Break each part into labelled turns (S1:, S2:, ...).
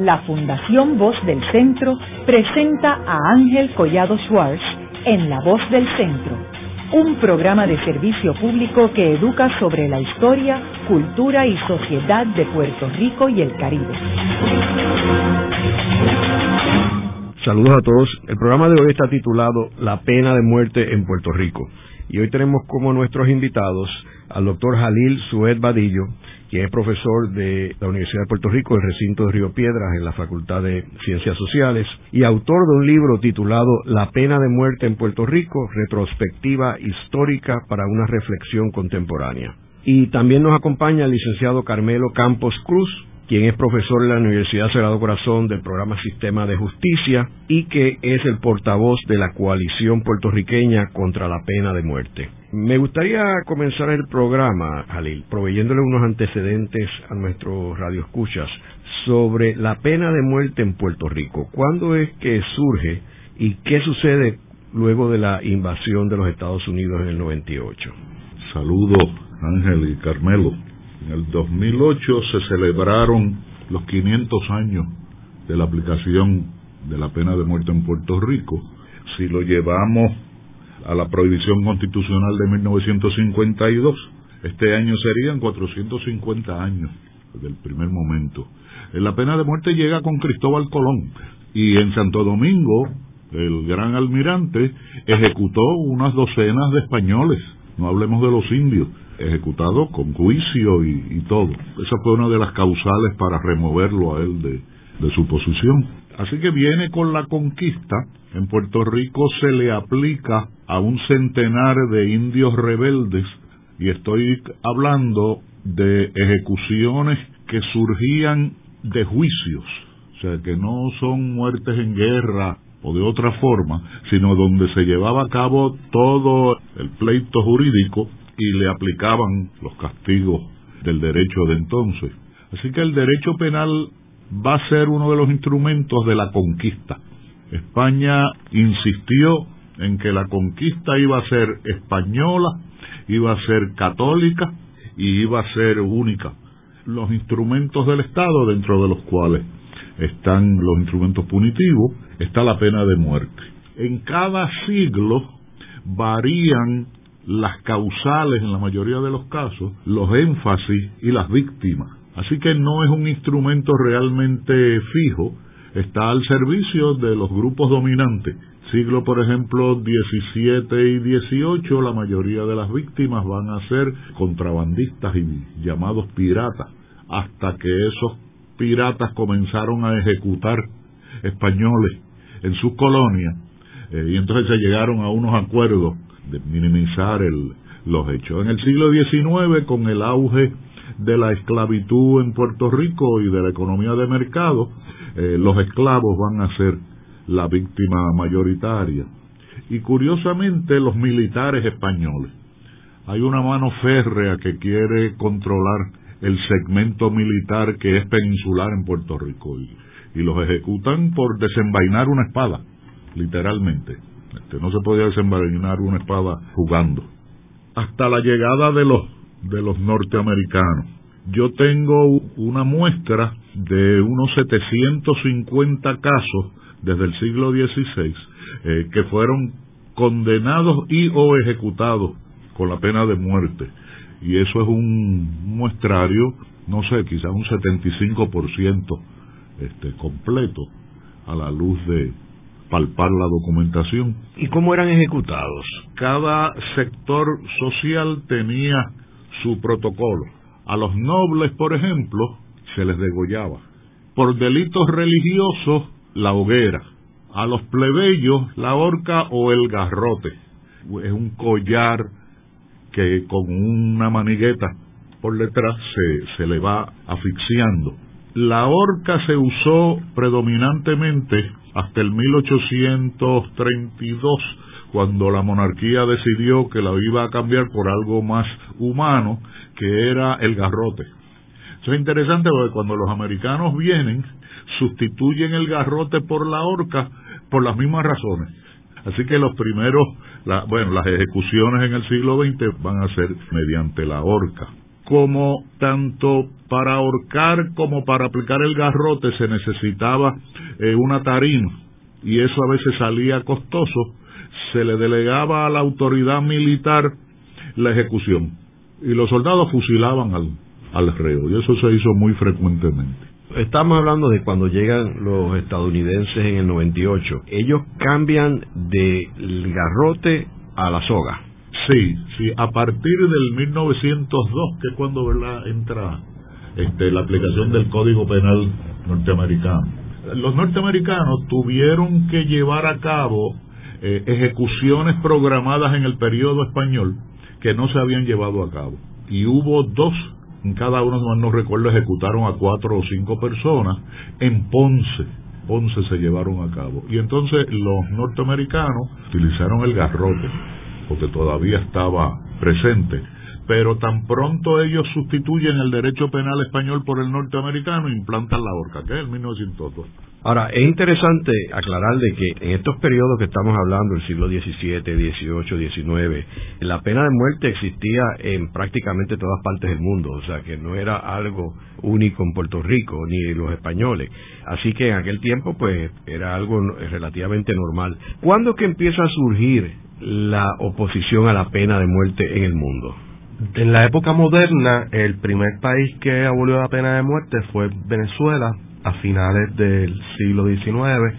S1: la Fundación Voz del Centro presenta a Ángel Collado Schwartz en La Voz del Centro, un programa de servicio público que educa sobre la historia, cultura y sociedad de Puerto Rico y el Caribe.
S2: Saludos a todos. El programa de hoy está titulado La pena de muerte en Puerto Rico. Y hoy tenemos como nuestros invitados al doctor Jalil Sued Badillo, quien es profesor de la Universidad de Puerto Rico, el recinto de Río Piedras, en la Facultad de Ciencias Sociales, y autor de un libro titulado La pena de muerte en Puerto Rico, retrospectiva histórica para una reflexión contemporánea. Y también nos acompaña el licenciado Carmelo Campos Cruz, quien es profesor en la Universidad Sagrado Corazón del programa Sistema de Justicia y que es el portavoz de la coalición puertorriqueña contra la pena de muerte. Me gustaría comenzar el programa, Jalil, proveyéndole unos antecedentes a nuestros radioescuchas sobre la pena de muerte en Puerto Rico. ¿Cuándo es que surge y qué sucede luego de la invasión de los Estados Unidos en el 98?
S3: Saludos, Ángel y Carmelo. En el 2008 se celebraron los 500 años de la aplicación de la pena de muerte en Puerto Rico. Si lo llevamos a la prohibición constitucional de 1952, este año serían 450 años del primer momento. La pena de muerte llega con Cristóbal Colón y en Santo Domingo el gran almirante ejecutó unas docenas de españoles, no hablemos de los indios, ejecutado con juicio y, todo. Esa fue una de las causales para removerlo a él de, su posición. Así que viene con la conquista. En Puerto Rico se le aplica a un centenar de indios rebeldes y estoy hablando de ejecuciones que surgían de juicios, o sea, que no son muertes en guerra o de otra forma, sino donde se llevaba a cabo todo el pleito jurídico y le aplicaban los castigos del derecho de entonces. Así que el derecho penal va a ser uno de los instrumentos de la conquista. España insistió en que la conquista iba a ser española, iba a ser católica y iba a ser única. Los instrumentos del Estado, dentro de los cuales están los instrumentos punitivos, está la pena de muerte. En cada siglo varían las causales en la mayoría de los casos, los énfasis y las víctimas. Así que no es un instrumento realmente fijo, está al servicio de los grupos dominantes. Siglo, por ejemplo, 17 y 18, la mayoría de las víctimas van a ser contrabandistas y llamados piratas, hasta que esos piratas comenzaron a ejecutar españoles en sus colonias, eh, y entonces se llegaron a unos acuerdos de minimizar el, los hechos. En el siglo XIX, con el auge de la esclavitud en Puerto Rico y de la economía de mercado, eh, los esclavos van a ser la víctima mayoritaria. Y curiosamente los militares españoles. Hay una mano férrea que quiere controlar el segmento militar que es peninsular en Puerto Rico y, y los ejecutan por desenvainar una espada, literalmente. Este, no se podía desenvainar una espada jugando. Hasta la llegada de los, de los norteamericanos. Yo tengo una muestra de unos 750 casos desde el siglo XVI eh, que fueron condenados y o ejecutados con la pena de muerte. Y eso es un muestrario, no sé, quizás un 75% este, completo a la luz de, palpar la documentación.
S2: ¿Y cómo eran ejecutados?
S3: Cada sector social tenía su protocolo. A los nobles, por ejemplo, se les degollaba. Por delitos religiosos, la hoguera. A los plebeyos, la horca o el garrote. Es un collar que con una manigueta por detrás se, se le va asfixiando. La horca se usó predominantemente hasta el 1832, cuando la monarquía decidió que la iba a cambiar por algo más humano, que era el garrote. Eso es interesante porque cuando los americanos vienen, sustituyen el garrote por la horca por las mismas razones. Así que los primeros, bueno, las ejecuciones en el siglo XX van a ser mediante la horca. Como tanto para ahorcar como para aplicar el garrote se necesitaba eh, una tarima y eso a veces salía costoso, se le delegaba a la autoridad militar la ejecución y los soldados fusilaban al, al reo y eso se hizo muy frecuentemente.
S2: Estamos hablando de cuando llegan los estadounidenses en el 98. Ellos cambian del garrote a la soga.
S3: Sí, sí, a partir del 1902, que es cuando ¿verdad? entra este, la aplicación del Código Penal norteamericano. Los norteamericanos tuvieron que llevar a cabo eh, ejecuciones programadas en el periodo español que no se habían llevado a cabo. Y hubo dos en cada uno, no recuerdo, ejecutaron a cuatro o cinco personas. En Ponce, Ponce se llevaron a cabo. Y entonces los norteamericanos utilizaron el garrote, porque todavía estaba presente. Pero tan pronto ellos sustituyen el derecho penal español por el norteamericano, implantan la horca, que es el 1902.
S2: Ahora, es interesante aclarar de que en estos periodos que estamos hablando, el siglo XVII, XVIII, XIX, la pena de muerte existía en prácticamente todas partes del mundo, o sea que no era algo único en Puerto Rico ni los españoles. Así que en aquel tiempo, pues, era algo relativamente normal. ¿Cuándo que empieza a surgir la oposición a la pena de muerte en el mundo?
S4: En la época moderna, el primer país que abolió la pena de muerte fue Venezuela, a finales del siglo XIX,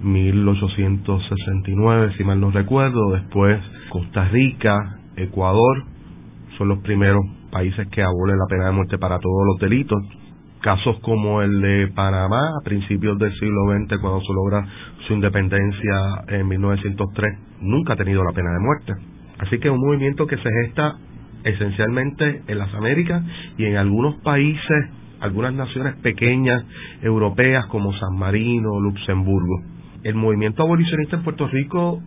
S4: 1869, si mal no recuerdo, después Costa Rica, Ecuador, son los primeros países que abolen la pena de muerte para todos los delitos. Casos como el de Panamá a principios del siglo XX, cuando se logra su independencia en 1903, nunca ha tenido la pena de muerte. Así que es un movimiento que se gesta esencialmente en las Américas y en algunos países algunas naciones pequeñas europeas como San Marino, Luxemburgo. El movimiento abolicionista en Puerto Rico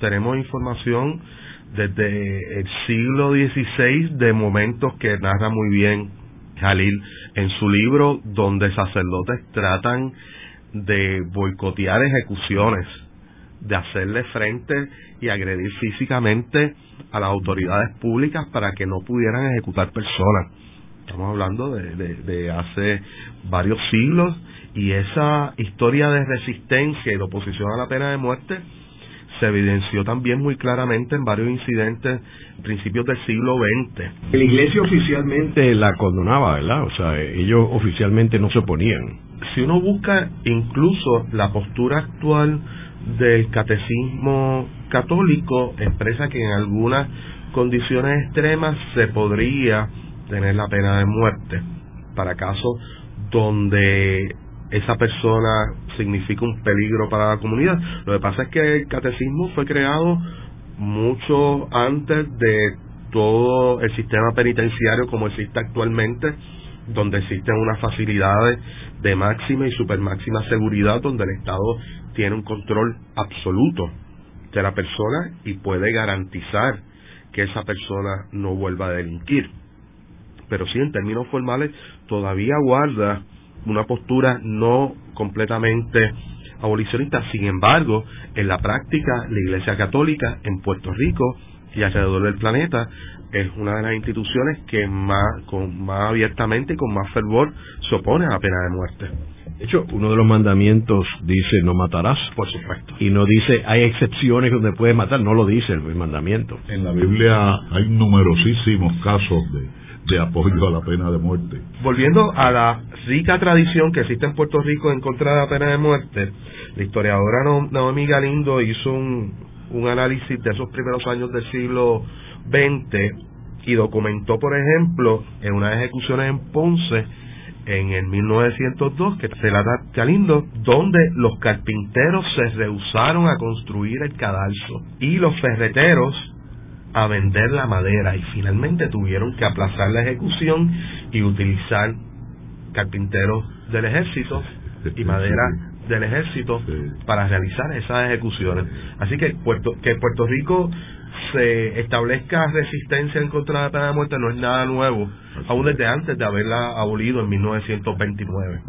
S4: tenemos información desde el siglo XVI de momentos que narra muy bien Jalil en su libro donde sacerdotes tratan de boicotear ejecuciones, de hacerle frente y agredir físicamente a las autoridades públicas para que no pudieran ejecutar personas Estamos hablando de, hace varios siglos y esa historia de resistencia y de oposición a la pena de muerte se evidenció también muy claramente en varios incidentes principios del siglo XX.
S2: La iglesia oficialmente la condonaba, ¿verdad? O sea, ellos oficialmente no se oponían.
S4: Si uno busca incluso la postura actual del catecismo católico, expresa que en algunas condiciones extremas se podría tener la pena de muerte para casos donde esa persona significa un peligro para la comunidad. Lo que pasa es que el catecismo fue creado mucho antes de todo el sistema penitenciario como existe actualmente, donde existen unas facilidades de máxima y super máxima seguridad, donde el Estado tiene un control absoluto de la persona y puede garantizar que esa persona no vuelva a delinquir pero sí en términos formales todavía guarda una postura no completamente abolicionista. Sin embargo, en la práctica, la Iglesia Católica en Puerto Rico y alrededor del planeta es una de las instituciones que más, con, más abiertamente y con más fervor se opone a la pena de muerte.
S2: De hecho, uno de los mandamientos dice no matarás.
S4: Por supuesto.
S2: Y no dice hay excepciones donde puedes matar, no lo dice el mandamiento.
S3: En la Biblia hay numerosísimos casos de de apoyo a la pena de muerte.
S4: Volviendo a la rica tradición que existe en Puerto Rico en contra de la pena de muerte, la historiadora Naomi Galindo hizo un, un análisis de esos primeros años del siglo XX y documentó, por ejemplo, en unas ejecuciones en Ponce en el 1902, que se la da Galindo, donde los carpinteros se rehusaron a construir el cadalso y los ferreteros a vender la madera y finalmente tuvieron que aplazar la ejecución y utilizar carpinteros del ejército y madera del ejército para realizar esas ejecuciones. Así que Puerto, que Puerto Rico se establezca resistencia en contra de la pena de muerte no es nada nuevo, aún desde antes de haberla abolido en 1929.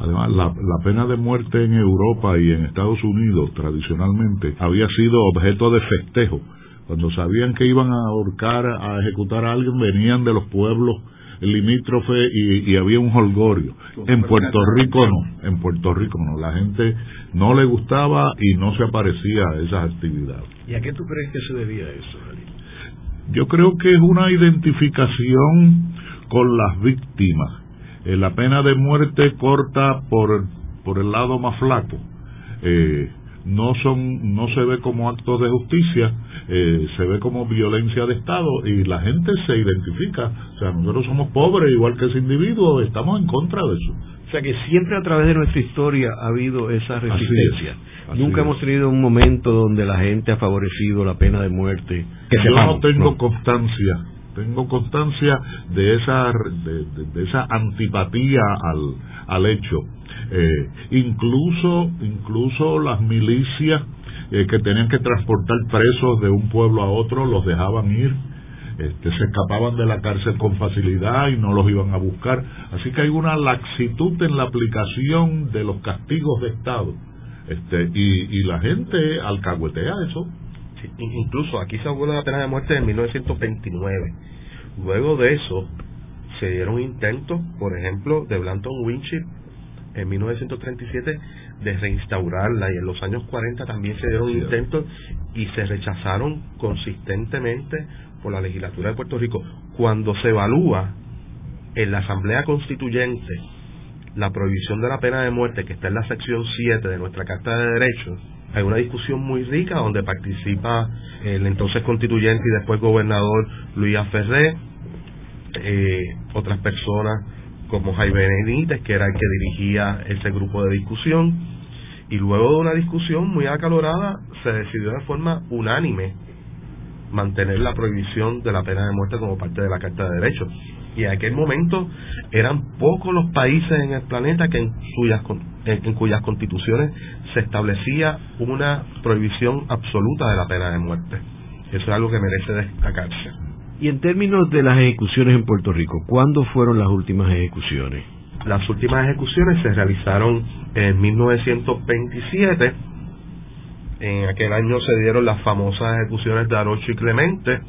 S3: Además, la, la pena de muerte en Europa y en Estados Unidos tradicionalmente había sido objeto de festejo. Cuando sabían que iban a ahorcar, a ejecutar a alguien, venían de los pueblos limítrofe y, había un holgorio. En Puerto Rico no, en Puerto Rico no. La gente no le gustaba y no se aparecía a esas actividades.
S2: ¿Y a qué tú crees que se debía eso,
S3: Yo creo que es una identificación con las víctimas. Eh, la pena de muerte corta por, por el lado más flaco. Eh, no son no se ve como actos de justicia eh, se ve como violencia de estado y la gente se identifica. O sea nosotros somos pobres igual que ese individuo estamos en contra de eso.
S2: O sea que siempre a través de nuestra historia ha habido esa resistencia. nunca hemos tenido un momento donde la gente ha favorecido la pena de muerte.
S3: Yo no tengo constancia tengo constancia de esa de, esa antipatía al, al hecho. Eh, incluso incluso las milicias eh, que tenían que transportar presos de un pueblo a otro los dejaban ir. Este, se escapaban de la cárcel con facilidad y no los iban a buscar. Así que hay una laxitud en la aplicación de los castigos de estado. Este, y, y la gente alcahuetea eso
S4: incluso aquí se abolió la pena de muerte en 1929. Luego de eso, se dieron intentos, por ejemplo, de Blanton Winship en 1937 de reinstaurarla y en los años 40 también se dieron intentos y se rechazaron consistentemente por la legislatura de Puerto Rico. Cuando se evalúa en la Asamblea Constituyente la prohibición de la pena de muerte que está en la sección 7 de nuestra Carta de Derechos, hay una discusión muy rica donde participa el entonces constituyente y después gobernador Luis Ferré, eh, otras personas como Jaime Benítez, que era el que dirigía ese grupo de discusión, y luego de una discusión muy acalorada se decidió de forma unánime mantener la prohibición de la pena de muerte como parte de la Carta de Derechos. Y en aquel momento eran pocos los países en el planeta que en cuyas, en cuyas constituciones se establecía una prohibición absoluta de la pena de muerte. Eso es algo que merece destacarse.
S2: Y en términos de las ejecuciones en Puerto Rico, ¿cuándo fueron las últimas ejecuciones?
S4: Las últimas ejecuciones se realizaron en 1927. En aquel año se dieron las famosas ejecuciones de Arocho y Clemente.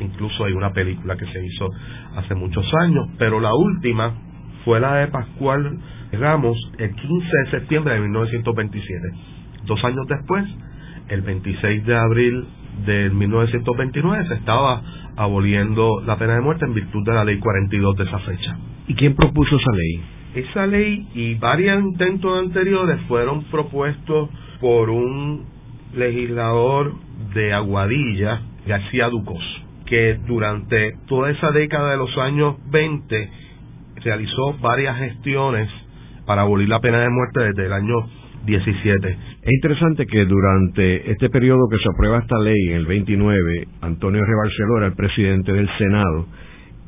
S4: Incluso hay una película que se hizo hace muchos años, pero la última fue la de Pascual Ramos el 15 de septiembre de 1927. Dos años después, el 26 de abril de 1929, se estaba aboliendo la pena de muerte en virtud de la ley 42 de esa fecha.
S2: ¿Y quién propuso esa ley?
S4: Esa ley y varios intentos anteriores fueron propuestos por un legislador de Aguadilla, García Ducos, que durante toda esa década de los años 20 realizó varias gestiones para abolir la pena de muerte desde el año 17.
S2: Es interesante que durante este periodo que se aprueba esta ley, en el 29, Antonio Rebarceló era el presidente del Senado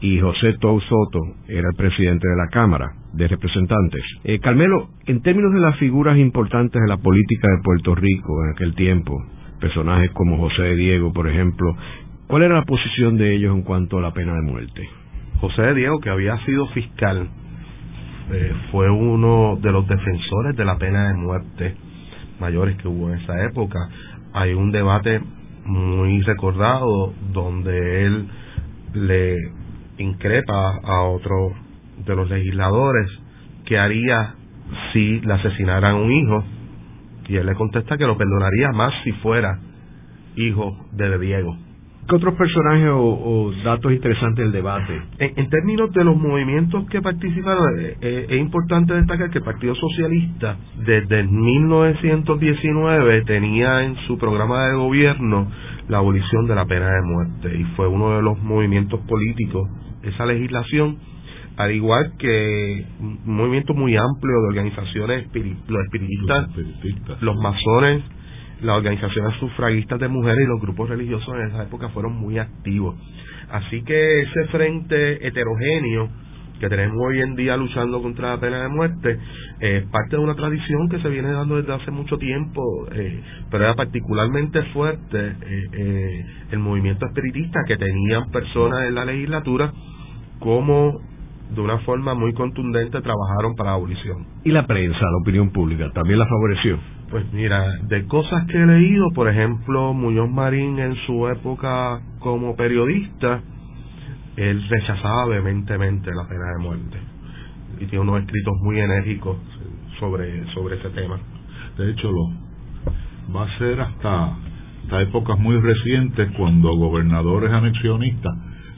S2: y José Tou Soto era el presidente de la Cámara de Representantes. Eh, Carmelo, en términos de las figuras importantes de la política de Puerto Rico en aquel tiempo, personajes como José de Diego, por ejemplo, ¿cuál era la posición de ellos en cuanto a la pena de muerte?
S4: José de Diego, que había sido fiscal eh, fue uno de los defensores de la pena de muerte mayores que hubo en esa época. Hay un debate muy recordado donde él le increpa a otro de los legisladores que haría si le asesinaran un hijo y él le contesta que lo perdonaría más si fuera hijo de Diego.
S2: ¿Qué otros personajes o, datos interesantes del debate?
S4: En, términos de los movimientos que participaron, eh, eh, es importante destacar que el Partido Socialista desde 1919 tenía en su programa de gobierno la abolición de la pena de muerte y fue uno de los movimientos políticos esa legislación al igual que un movimiento muy amplio de organizaciones los espiritistas, los masones las organizaciones sufragistas de mujeres y los grupos religiosos en esa época fueron muy activos. Así que ese frente heterogéneo que tenemos hoy en día luchando contra la pena de muerte es parte de una tradición que se viene dando desde hace mucho tiempo, eh, pero era particularmente fuerte eh, eh, el movimiento espiritista que tenían personas en la legislatura como de una forma muy contundente trabajaron para la abolición.
S2: ¿Y la prensa, la opinión pública, también la favoreció?
S4: Pues mira, de cosas que he leído, por ejemplo, Muñoz Marín en su época como periodista él rechazaba vehementemente la pena de muerte y tiene unos escritos muy enérgicos sobre, sobre ese tema.
S3: De hecho, lo, va a ser hasta, hasta épocas muy recientes cuando gobernadores anexionistas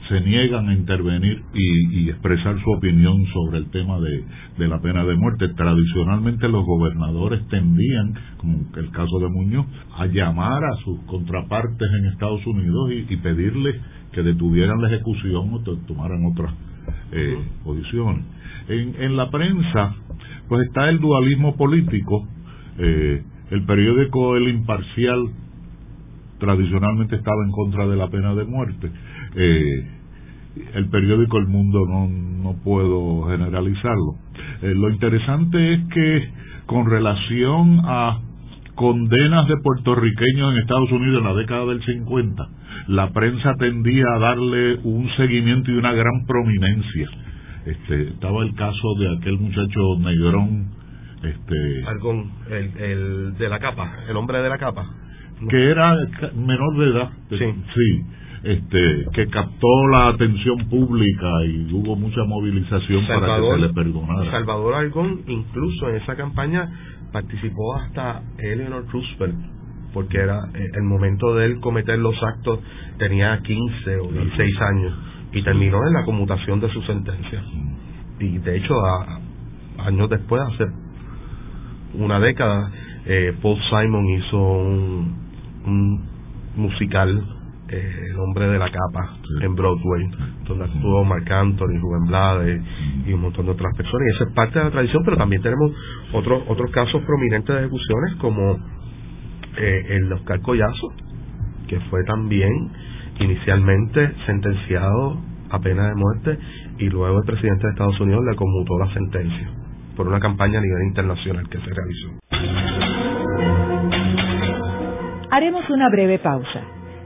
S3: se niegan a intervenir y, expresar su opinión sobre el tema de, la pena de muerte. Tradicionalmente los gobernadores tendían, como el caso de Muñoz, a llamar a sus contrapartes en Estados Unidos y, pedirles que detuvieran la ejecución o tomaran otras eh, posiciones. En, en la prensa, pues está el dualismo político. Eh, el periódico El Imparcial tradicionalmente estaba en contra de la pena de muerte. Eh, el periódico El Mundo no, no puedo generalizarlo. Eh, lo interesante es que con relación a condenas de puertorriqueños en Estados Unidos en la década del 50, la prensa tendía a darle un seguimiento y una gran prominencia. Este, estaba el caso de aquel muchacho negrón, este,
S4: el, el de la capa, el hombre de la capa,
S3: que era menor de edad,
S4: sí,
S3: sí este, que captó la atención pública y hubo mucha movilización para que se le perdonara.
S4: Salvador Argón, incluso en esa campaña, participó hasta Eleanor Roosevelt, porque era eh, el momento de él cometer los actos, tenía 15 o 16 años, y terminó en la conmutación de su sentencia. Y de hecho, años después, hace una década, eh, Paul Simon hizo un, un musical eh, El hombre de la capa en Broadway, donde actuó Marc Anthony, Rubén Blades y un montón de otras personas. Y eso es parte de la tradición, pero también tenemos otros otros casos prominentes de ejecuciones como eh, el Oscar Collazo, que fue también inicialmente sentenciado a pena de muerte y luego el presidente de Estados Unidos le conmutó la sentencia por una campaña a nivel internacional que se realizó.
S1: Haremos una breve pausa.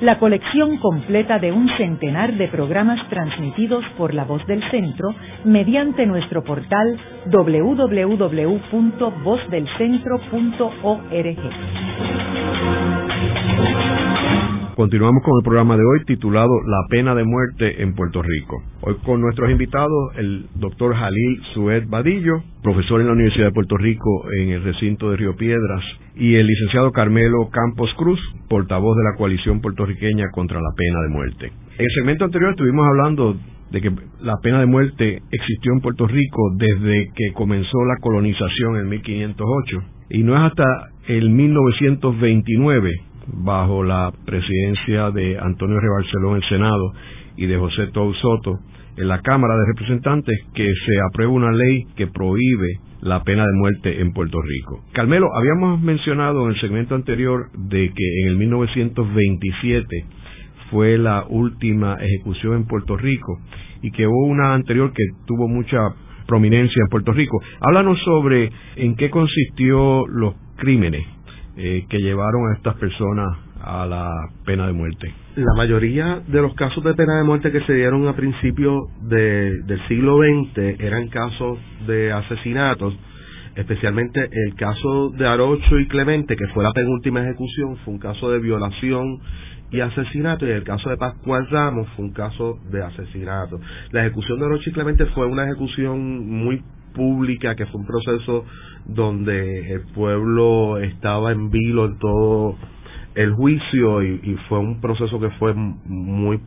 S1: la colección completa de un centenar de programas transmitidos por la voz del centro mediante nuestro portal www.vozdelcentro.org.
S2: Continuamos con el programa de hoy titulado La pena de muerte en Puerto Rico. Hoy con nuestros invitados, el doctor Jalil Sued Badillo, profesor en la Universidad de Puerto Rico en el recinto de Río Piedras, y el licenciado Carmelo Campos Cruz, portavoz de la coalición puertorriqueña contra la pena de muerte. En el segmento anterior estuvimos hablando de que la pena de muerte existió en Puerto Rico desde que comenzó la colonización en 1508 y no es hasta el 1929 bajo la presidencia de Antonio Rebarceló en el Senado y de José Tou Soto en la Cámara de Representantes que se aprueba una ley que prohíbe la pena de muerte en Puerto Rico. Carmelo, habíamos mencionado en el segmento anterior de que en el 1927 fue la última ejecución en Puerto Rico y que hubo una anterior que tuvo mucha prominencia en Puerto Rico. Háblanos sobre en qué consistió los crímenes eh, que llevaron a estas personas a la pena de muerte.
S4: La mayoría de los casos de pena de muerte que se dieron a principios de, del siglo XX eran casos de asesinatos, especialmente el caso de Arocho y Clemente, que fue la penúltima ejecución, fue un caso de violación y asesinato, y el caso de Pascual Ramos fue un caso de asesinato. La ejecución de Arocho y Clemente fue una ejecución muy pública, que fue un proceso donde el pueblo estaba en vilo en todo el juicio y, fue un proceso que fue muy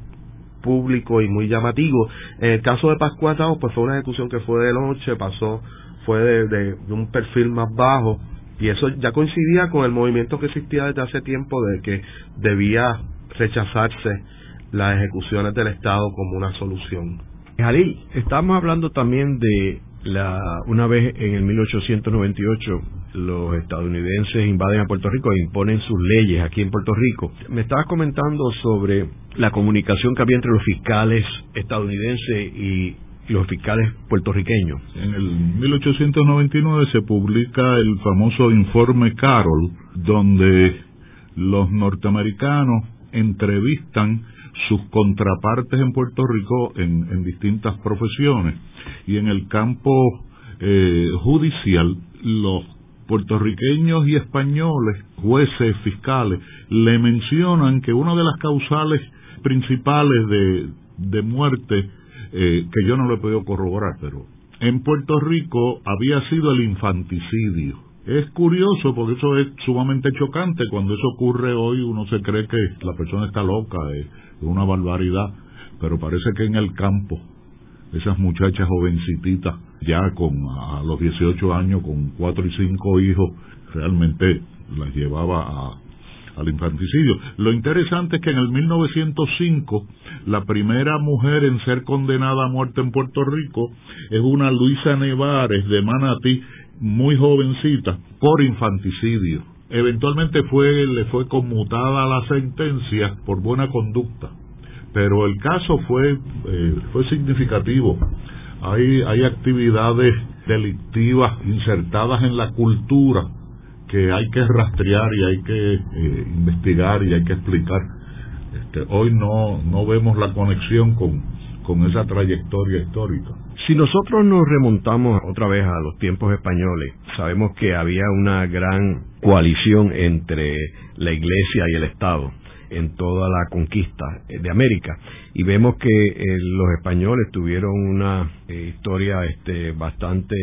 S4: público y muy llamativo. En el caso de Pascual pues fue una ejecución que fue de noche, pasó, fue de, de, un perfil más bajo y eso ya coincidía con el movimiento que existía desde hace tiempo de que debía rechazarse las ejecuciones del Estado como una solución.
S2: Jalil, estamos hablando también de La, una vez en el 1898 los estadounidenses invaden a Puerto Rico e imponen sus leyes aquí en Puerto Rico. Me estabas comentando sobre la comunicación que había entre los fiscales estadounidenses y los fiscales puertorriqueños.
S3: En el 1899 se publica el famoso informe Carroll, donde los norteamericanos entrevistan sus contrapartes en Puerto Rico en, distintas profesiones y en el campo eh, judicial los puertorriqueños y españoles, jueces, fiscales, le mencionan que una de las causales principales de, de muerte, eh, que yo no lo he podido corroborar, pero en Puerto Rico había sido el infanticidio. Es curioso porque eso es sumamente chocante. Cuando eso ocurre hoy uno se cree que la persona está loca, es una barbaridad, pero parece que en el campo esas muchachas jovencititas ya con a los 18 años con cuatro y cinco hijos realmente las llevaba a, al infanticidio. Lo interesante es que en el 1905 la primera mujer en ser condenada a muerte en Puerto Rico es una Luisa Nevares de Manatí muy jovencita por infanticidio. Eventualmente fue, le fue conmutada la sentencia por buena conducta, pero el caso fue, eh, fue significativo. Hay, hay actividades delictivas insertadas en la cultura que hay que rastrear y hay que eh, investigar y hay que explicar. Este, hoy no, no vemos la conexión con, esa trayectoria histórica.
S2: Si nosotros nos remontamos otra vez a los tiempos españoles, sabemos que había una gran coalición entre la Iglesia y el Estado en toda la conquista de América y vemos que eh, los españoles tuvieron una eh, historia este, bastante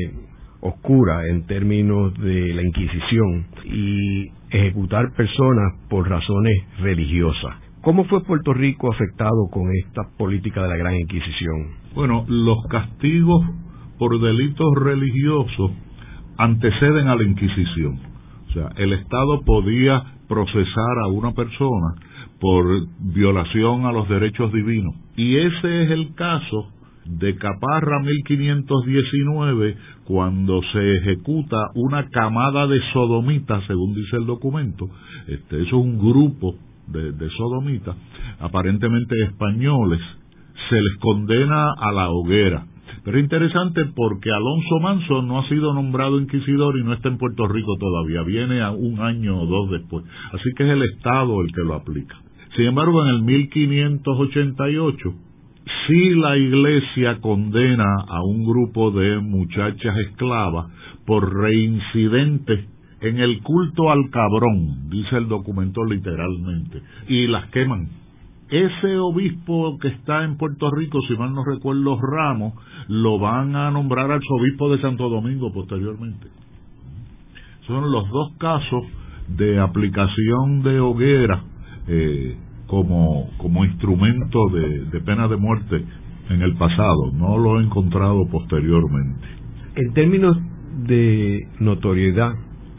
S2: oscura en términos de la Inquisición y ejecutar personas por razones religiosas. ¿Cómo fue Puerto Rico afectado con esta política de la Gran Inquisición?
S3: Bueno, los castigos por delitos religiosos anteceden a la Inquisición. O sea, el Estado podía procesar a una persona por violación a los derechos divinos. Y ese es el caso de Caparra 1519, cuando se ejecuta una camada de sodomitas, según dice el documento. Este, eso es un grupo de, de sodomitas, aparentemente españoles, se les condena a la hoguera. Pero es interesante porque Alonso Manso no ha sido nombrado inquisidor y no está en Puerto Rico todavía, viene a un año o dos después. Así que es el Estado el que lo aplica. Sin embargo, en el 1588, si la Iglesia condena a un grupo de muchachas esclavas por reincidentes en el culto al cabrón, dice el documento literalmente, y las queman. Ese obispo que está en Puerto Rico, si mal no recuerdo ramos, lo van a nombrar arzobispo de Santo Domingo posteriormente. Son los dos casos de aplicación de hoguera eh, como, como instrumento de, de pena de muerte en el pasado. No lo he encontrado posteriormente.
S2: En términos de notoriedad,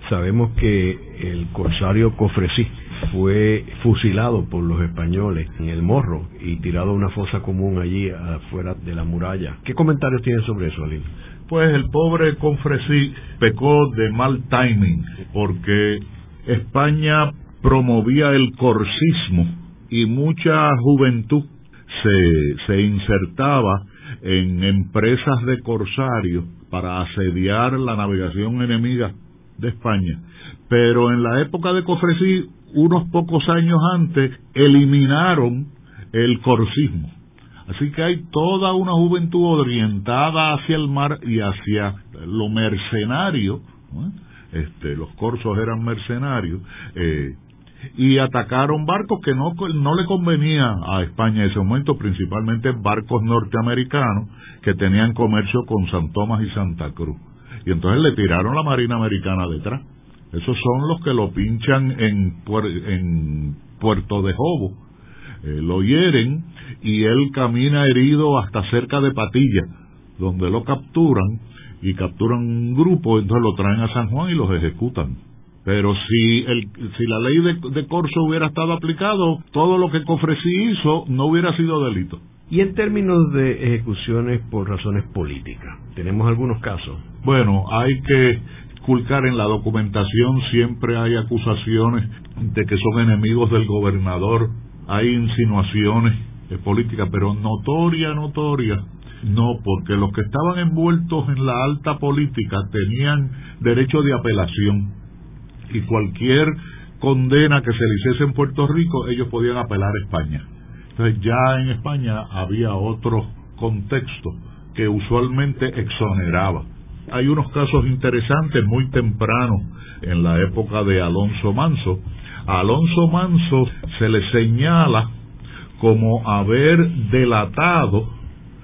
S2: sabemos que el corsario Cofresí fue fusilado por los españoles en el Morro y tirado a una fosa común allí afuera de la muralla. ¿Qué comentarios tiene sobre eso, Alín?
S3: Pues el pobre Confresí pecó de mal timing porque España promovía el corsismo y mucha juventud se, se insertaba en empresas de corsarios para asediar la navegación enemiga de España. Pero en la época de Cofresí, unos pocos años antes, eliminaron el corsismo. Así que hay toda una juventud orientada hacia el mar y hacia lo mercenario. Este, los corsos eran mercenarios. Eh, y atacaron barcos que no, no le convenía a España en ese momento, principalmente barcos norteamericanos que tenían comercio con San Tomás y Santa Cruz. Y entonces le tiraron la Marina Americana detrás. Esos son los que lo pinchan en, en Puerto de Jobo. Eh, lo hieren y él camina herido hasta cerca de Patilla, donde lo capturan y capturan un grupo, entonces lo traen a San Juan y los ejecutan. Pero si, el, si la ley de, de, Corso hubiera estado aplicado, todo lo que Cofresí hizo no hubiera sido delito.
S2: Y en términos de ejecuciones por razones políticas, tenemos algunos casos.
S3: Bueno, hay que culcar en la documentación, siempre hay acusaciones de que son enemigos del gobernador, hay insinuaciones políticas, pero notoria, notoria, no, porque los que estaban envueltos en la alta política tenían derecho de apelación y cualquier condena que se le hiciese en Puerto Rico, ellos podían apelar a España. Entonces ya en España había otro contexto que usualmente exoneraba. Hay unos casos interesantes muy tempranos en la época de Alonso Manso. A Alonso Manso se le señala como haber delatado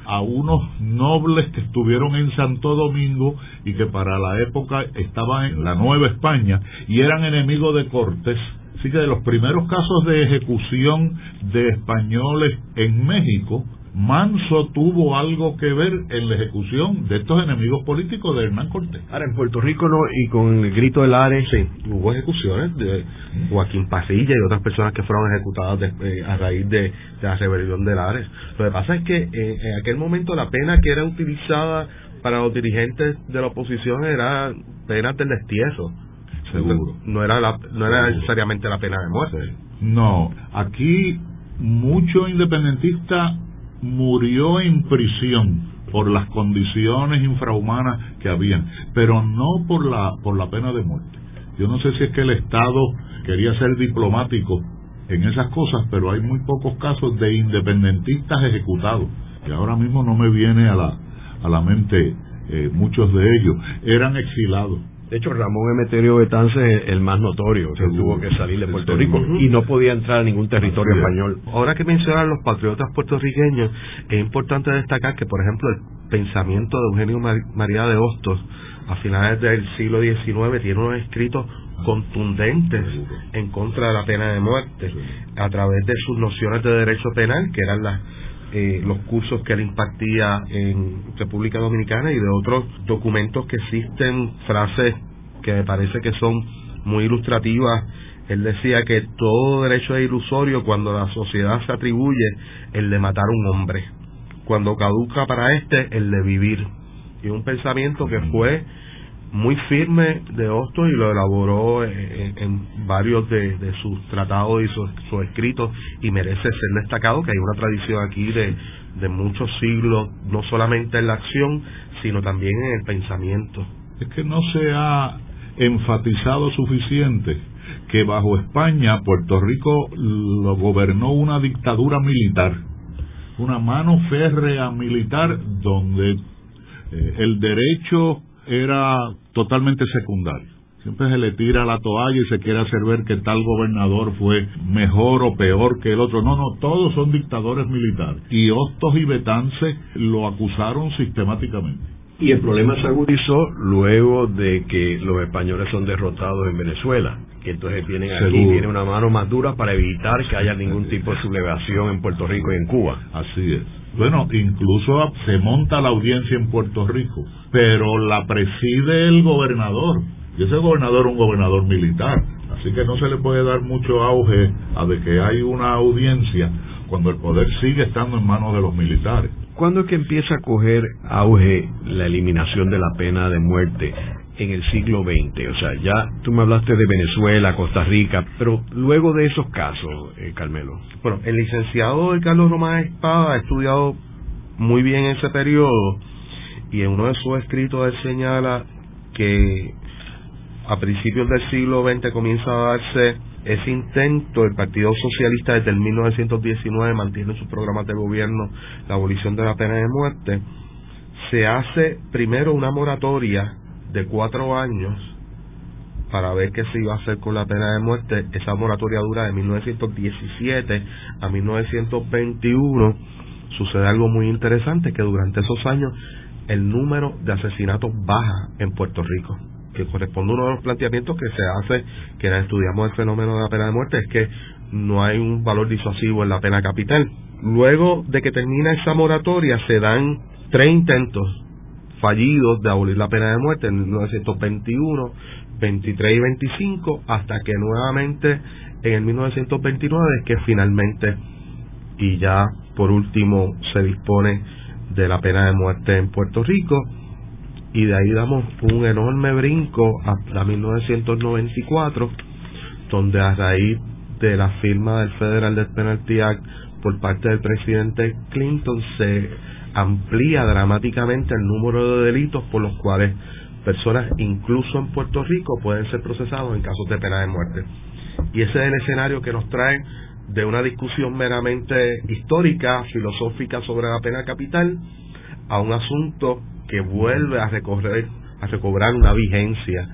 S3: a unos nobles que estuvieron en Santo Domingo y que para la época estaban en la Nueva España y eran enemigos de Cortés. Así que de los primeros casos de ejecución de españoles en México, Manso tuvo algo que ver en la ejecución de estos enemigos políticos de Hernán Cortés.
S2: Ahora, en Puerto Rico no, y con el grito del Ares.
S4: Sí, hubo ejecuciones de Joaquín Pasilla y otras personas que fueron ejecutadas eh, a raíz de, la rebelión del Ares. Lo que pasa es que eh, en aquel momento la pena que era utilizada para los dirigentes de la oposición era pena del destiezo.
S3: Seguro.
S4: No era, la, no era necesariamente la pena de muerte.
S3: No, aquí muchos independentistas murió en prisión por las condiciones infrahumanas que habían, pero no por la por la pena de muerte. Yo no sé si es que el Estado quería ser diplomático en esas cosas, pero hay muy pocos casos de independentistas ejecutados. Y ahora mismo no me viene a la a la mente eh, muchos de ellos. Eran exilados
S2: de hecho, Ramón Emeterio Betance es el más notorio, que tuvo que salir de Puerto Rico y no podía entrar a ningún territorio español.
S4: Ahora que mencionan los patriotas puertorriqueños, es importante destacar que, por ejemplo, el pensamiento de Eugenio María de Hostos a finales del siglo XIX tiene unos escritos contundentes en contra de la pena de muerte a través de sus nociones de derecho penal, que eran las eh, los cursos que él impartía en República Dominicana y de otros documentos que existen, frases que me parece que son muy ilustrativas. Él decía que todo derecho es ilusorio cuando la sociedad se atribuye el de matar a un hombre, cuando caduca para este el de vivir. Y un pensamiento que fue muy firme de Hostos y lo elaboró en, varios de, sus tratados y sus, escritos y merece ser destacado que hay una tradición aquí de, de muchos siglos, no solamente en la acción, sino también en el pensamiento.
S3: Es que no se ha enfatizado suficiente que bajo España Puerto Rico lo gobernó una dictadura militar, una mano férrea militar donde eh, el derecho era totalmente secundario. Siempre se le tira la toalla y se quiere hacer ver que tal gobernador fue mejor o peor que el otro. No, no, todos son dictadores militares. Y Hostos y Betance lo acusaron sistemáticamente.
S2: Y el problema se agudizó luego de que los españoles son derrotados en Venezuela, que entonces vienen aquí, tienen una mano más dura para evitar que haya ningún tipo de sublevación en Puerto Rico y en Cuba.
S3: Así es. Bueno, incluso se monta la audiencia en Puerto Rico, pero la preside el gobernador. Y ese gobernador es un gobernador militar. Así que no se le puede dar mucho auge a de que hay una audiencia cuando el poder sigue estando en manos de los militares.
S2: ¿Cuándo es que empieza a coger auge la eliminación de la pena de muerte? En el siglo XX. O sea, ya tú me hablaste de Venezuela, Costa Rica, pero luego de esos casos, eh, Carmelo.
S4: Bueno, el licenciado Carlos Román Espada ha estudiado muy bien ese periodo y en uno de sus escritos él señala que a principios del siglo XX comienza a darse ese intento, el Partido Socialista desde el 1919 mantiene en sus programas de gobierno la abolición de la pena de muerte, se hace primero una moratoria de cuatro años para ver qué se iba a hacer con la pena de muerte. Esa moratoria dura de 1917 a 1921. Sucede algo muy interesante, que durante esos años el número de asesinatos baja en Puerto Rico, que corresponde a uno de los planteamientos que se hace, que estudiamos el fenómeno de la pena de muerte, es que no hay un valor disuasivo en la pena capital. Luego de que termina esa moratoria se dan tres intentos fallidos de abolir la pena de muerte en 1921, 23 y 25, hasta que nuevamente en el 1929 es que finalmente, y ya por último se dispone de la pena de muerte en Puerto Rico y de ahí damos un enorme brinco hasta 1994 donde a raíz de la firma del Federal Death Penalty Act por parte del presidente Clinton se amplía dramáticamente el número de delitos por los cuales personas, incluso en Puerto Rico, pueden ser procesados en casos de pena de muerte. Y ese es el escenario que nos trae de una discusión meramente histórica, filosófica sobre la pena capital, a un asunto que vuelve a recorrer, a recobrar una vigencia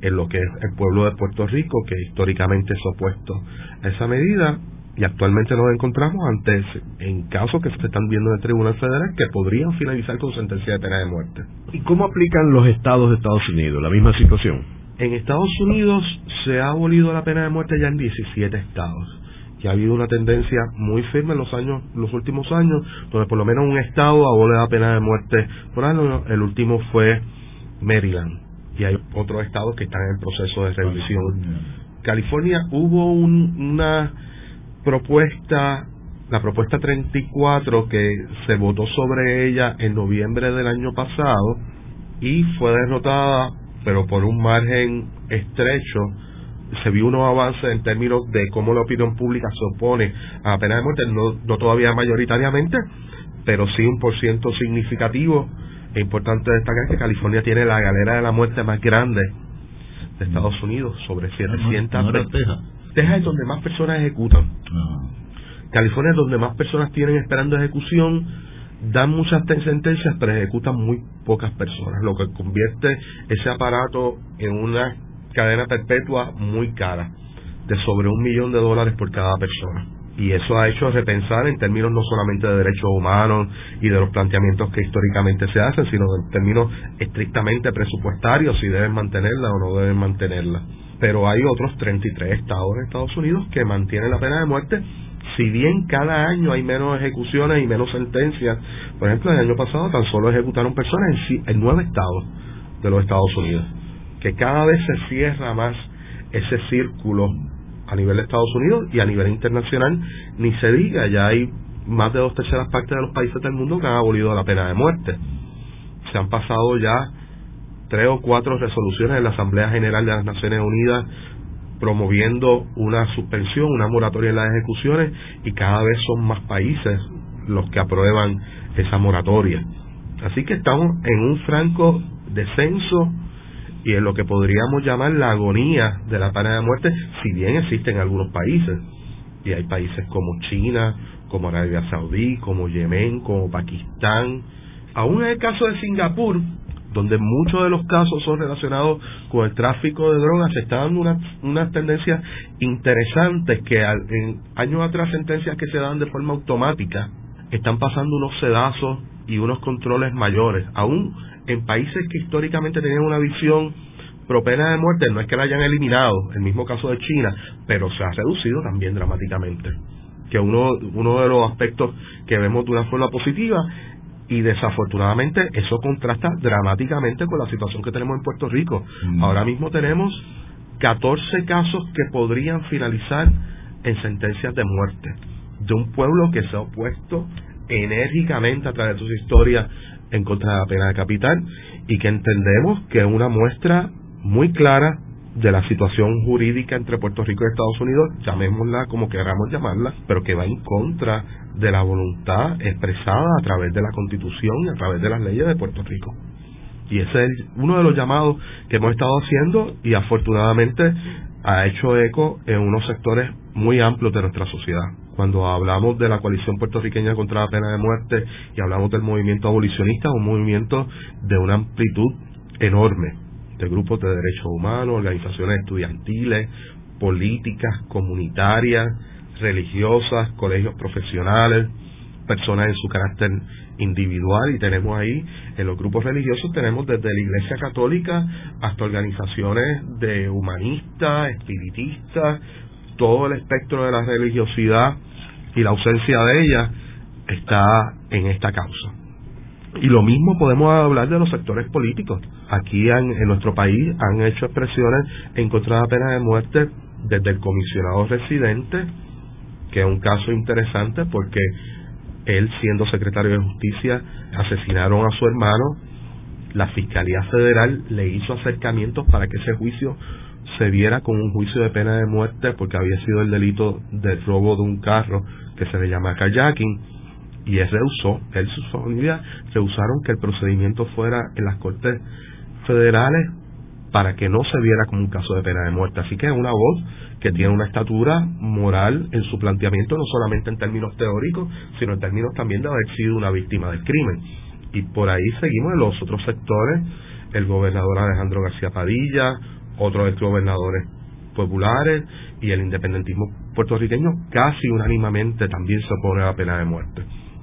S4: en lo que es el pueblo de Puerto Rico, que históricamente es opuesto a esa medida, y actualmente nos encontramos ante, en casos que se están viendo en el Tribunal Federal, que podrían finalizar con sentencia de pena de muerte.
S2: ¿Y cómo aplican los estados de Estados Unidos? ¿La misma situación?
S4: En Estados Unidos se ha abolido la pena de muerte ya en 17 estados. Y ha habido una tendencia muy firme en los años, los últimos años, donde por lo menos un estado abole la pena de muerte por año. El último fue Maryland. Y hay otros estados que están en el proceso de revisión. California hubo una propuesta, la propuesta 34, que se votó sobre ella en noviembre del año pasado y fue derrotada, pero por un margen estrecho. Se vio unos avances en términos de cómo la opinión pública se opone a la pena de muerte, no, no todavía mayoritariamente, pero sí un por ciento significativo. Es importante destacar que California tiene la galera de la muerte más grande de Estados Unidos, sobre 700.
S3: No,
S4: Texas es donde más personas ejecutan. California es donde más personas tienen esperando ejecución, dan muchas sentencias, pero ejecutan muy pocas personas, lo que convierte ese aparato en una cadena perpetua muy cara, de sobre un millón de dólares por cada persona. Y eso ha hecho repensar en términos no solamente de derechos humanos y de los planteamientos que históricamente se hacen, sino en términos estrictamente presupuestarios, si deben mantenerla o no deben mantenerla pero hay otros 33 estados en Estados Unidos que mantienen la pena de muerte. Si bien cada año hay menos ejecuciones y menos sentencias, por ejemplo, el año pasado tan solo ejecutaron personas en, en nueve estados de los Estados Unidos, que cada vez se cierra más ese círculo a nivel de Estados Unidos y a nivel internacional, ni se diga, ya hay más de dos terceras partes de los países del mundo que han abolido la pena de muerte. Se han pasado ya tres o cuatro resoluciones en la Asamblea General de las Naciones Unidas promoviendo una suspensión, una moratoria en las ejecuciones y cada vez son más países los que aprueban esa moratoria. Así que estamos en un franco descenso y en lo que podríamos llamar la agonía de la pena de muerte, si bien existen algunos países, y hay países como China, como Arabia Saudí, como Yemen, como Pakistán, aún en el caso de Singapur, donde muchos de los casos son relacionados con el tráfico de drogas, se están dando unas, tendencias interesantes que en años atrás sentencias que se dan de forma automática están pasando unos sedazos y unos controles mayores, aún en países que históricamente tenían una visión pro pena de muerte, no es que la hayan eliminado, el mismo caso de China, pero se ha reducido también dramáticamente. Que uno, uno de los aspectos que vemos de una forma positiva y desafortunadamente eso contrasta dramáticamente con la situación que tenemos en Puerto Rico. Mm. Ahora mismo tenemos 14 casos que podrían finalizar en sentencias de muerte de un pueblo que se ha opuesto enérgicamente a través de su historia en contra de la pena de capital y que entendemos que es una muestra muy clara de la situación jurídica entre Puerto Rico y Estados Unidos, llamémosla como queramos llamarla, pero que va en contra de la voluntad expresada a través de la Constitución y a través de las leyes de Puerto Rico. Y ese es uno de los llamados que hemos estado haciendo y afortunadamente ha hecho eco en unos sectores muy amplios de nuestra sociedad. Cuando hablamos de la coalición puertorriqueña contra la pena de muerte y hablamos del movimiento abolicionista, un movimiento de una amplitud enorme de grupos de derechos humanos, organizaciones estudiantiles, políticas, comunitarias, religiosas, colegios profesionales, personas en su carácter individual y tenemos ahí en los grupos religiosos tenemos desde la Iglesia Católica hasta organizaciones de humanistas, espiritistas, todo el espectro de la religiosidad y la ausencia de ella está en esta causa. Y lo mismo podemos hablar de los sectores políticos. Aquí en nuestro país han hecho expresiones en contra de la pena de muerte desde el comisionado residente, que es un caso interesante porque él siendo secretario de justicia, asesinaron a su hermano, la Fiscalía Federal le hizo acercamientos para que ese juicio se viera como un juicio de pena de muerte porque había sido el delito de robo de un carro que se le llama kayaking y él rehusó, él y su familia rehusaron que el procedimiento fuera en las cortes federales para que no se viera como un caso de pena de muerte. Así que es una voz que tiene una estatura moral en su planteamiento, no solamente en términos teóricos, sino en términos también de haber sido una víctima del crimen. Y por ahí seguimos en los otros sectores, el gobernador Alejandro García Padilla, otros ex gobernadores populares y el independentismo puertorriqueño casi unánimemente también se opone a la pena de muerte.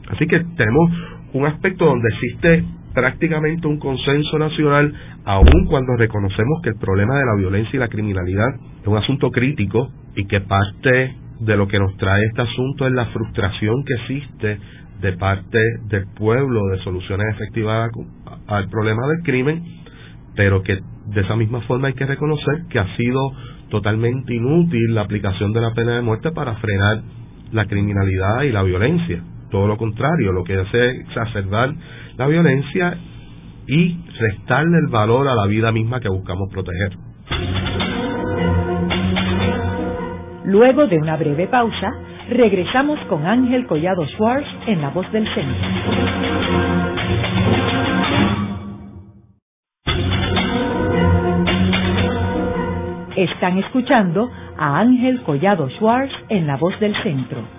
S4: Así que tenemos un aspecto donde existe prácticamente un consenso nacional, aun cuando reconocemos que el problema de la violencia y la criminalidad es un asunto crítico y que parte de lo que nos trae este asunto es la frustración que existe de parte del pueblo de soluciones efectivas al problema del crimen, pero que de esa misma forma hay que reconocer que ha sido totalmente inútil la aplicación de la pena de muerte para frenar la criminalidad y la violencia. Todo lo contrario, lo que hace es exacerbar la violencia y restarle el valor a la vida misma que buscamos proteger.
S1: Luego de una breve pausa, regresamos con Ángel Collado Schwartz en La Voz del Centro. Están escuchando a Ángel Collado Schwartz en La Voz del Centro.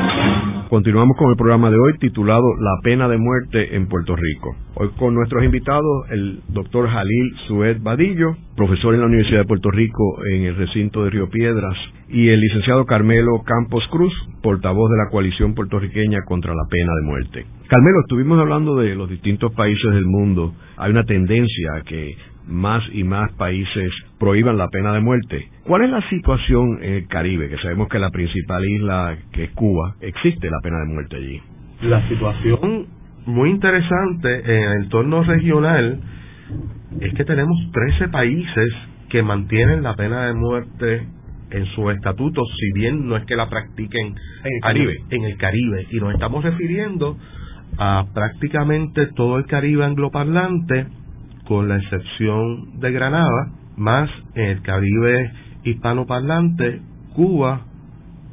S2: Continuamos con el programa de hoy titulado La pena de muerte en Puerto Rico. Hoy con nuestros invitados el doctor Jalil Sued Badillo, profesor en la Universidad de Puerto Rico en el recinto de Río Piedras, y el licenciado Carmelo Campos Cruz, portavoz de la coalición puertorriqueña contra la pena de muerte. Carmelo, estuvimos hablando de los distintos países del mundo. Hay una tendencia que más y más países prohíban la pena de muerte. ¿Cuál es la situación en el Caribe? Que sabemos que la principal isla, que es Cuba, existe la pena de muerte allí.
S4: La situación muy interesante en el entorno regional es que tenemos 13 países que mantienen la pena de muerte en su estatuto, si bien no es que la practiquen
S2: en el Caribe.
S4: En el Caribe. Y nos estamos refiriendo a prácticamente todo el Caribe angloparlante con la excepción de Granada, más en el Caribe hispanoparlante, Cuba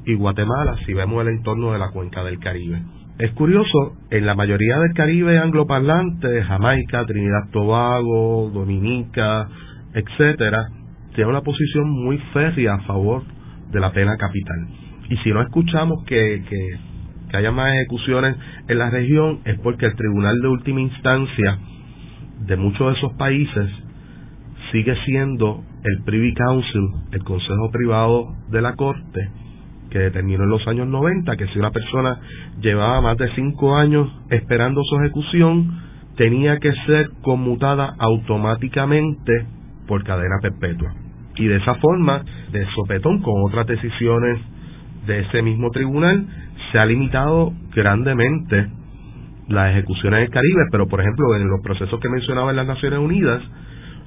S4: y Guatemala, si vemos el entorno de la cuenca del Caribe. Es curioso, en la mayoría del Caribe angloparlante, Jamaica, Trinidad Tobago, Dominica, etcétera, tiene una posición muy férrea a favor de la pena capital. Y si no escuchamos que, que, que haya más ejecuciones en la región, es porque el Tribunal de Última Instancia de muchos de esos países sigue siendo el Privy Council, el Consejo Privado de la Corte, que determinó en los años 90 que si una persona llevaba más de cinco años esperando su ejecución, tenía que ser conmutada automáticamente por cadena perpetua. Y de esa forma, de sopetón con otras decisiones de ese mismo tribunal, se ha limitado grandemente las ejecuciones del Caribe, pero por ejemplo en los procesos que mencionaba en las Naciones Unidas,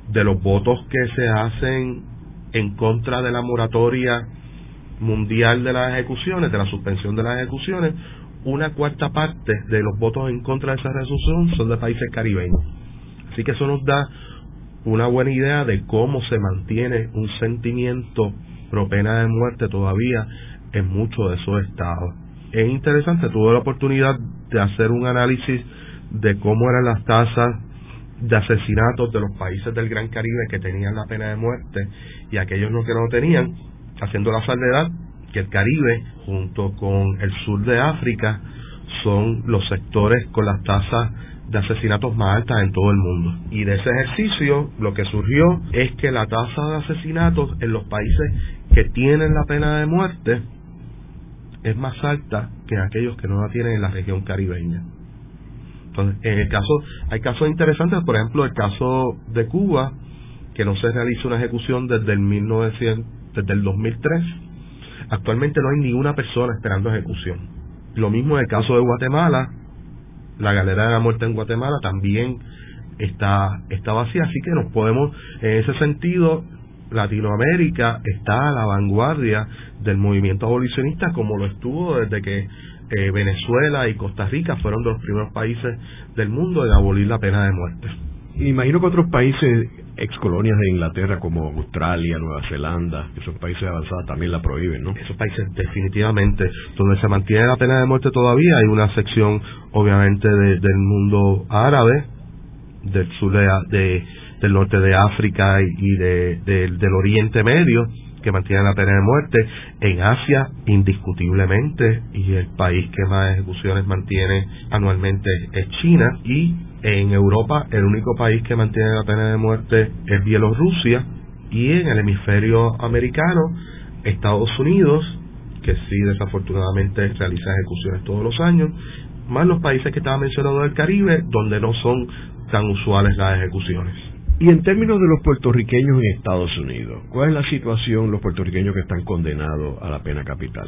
S4: de los votos que se hacen en contra de la moratoria mundial de las ejecuciones, de la suspensión de las ejecuciones, una cuarta parte de los votos en contra de esa resolución son de países caribeños. Así que eso nos da una buena idea de cómo se mantiene un sentimiento pro pena de muerte todavía en muchos de esos estados es interesante, tuve la oportunidad de hacer un análisis de cómo eran las tasas de asesinatos de los países del Gran Caribe que tenían la pena de muerte y aquellos que no tenían, haciendo la salvedad que el Caribe junto con el sur de África son los sectores con las tasas de asesinatos más altas en todo el mundo. Y de ese ejercicio lo que surgió es que la tasa de asesinatos en los países que tienen la pena de muerte es más alta que aquellos que no la tienen en la región caribeña. Entonces, en el caso, hay casos interesantes, por ejemplo, el caso de Cuba, que no se realiza una ejecución desde el 1900, desde el 2003. Actualmente no hay ninguna persona esperando ejecución. Lo mismo en el caso de Guatemala, la galera de la muerte en Guatemala también está, está vacía, así que nos podemos, en ese sentido, Latinoamérica está a la vanguardia del movimiento abolicionista como lo estuvo desde que eh, Venezuela y Costa Rica fueron de los primeros países del mundo en abolir la pena de muerte.
S2: Imagino que otros países, excolonias de Inglaterra como Australia, Nueva Zelanda, que son países avanzados, también la prohíben, ¿no?
S4: Esos países definitivamente, donde se mantiene la pena de muerte todavía, hay una sección obviamente del mundo árabe, del sur de, del norte de África y de, del Oriente Medio, que mantiene la pena de muerte. En Asia, indiscutiblemente, y el país que más ejecuciones mantiene anualmente es China. Y en Europa, el único país que mantiene la pena de muerte es Bielorrusia. Y en el hemisferio americano, Estados Unidos, que sí desafortunadamente realiza ejecuciones todos los años, más los países que estaba mencionando del Caribe, donde no son tan usuales las ejecuciones.
S2: Y en términos de los puertorriqueños en Estados Unidos, ¿cuál es la situación los puertorriqueños que están condenados a la pena capital?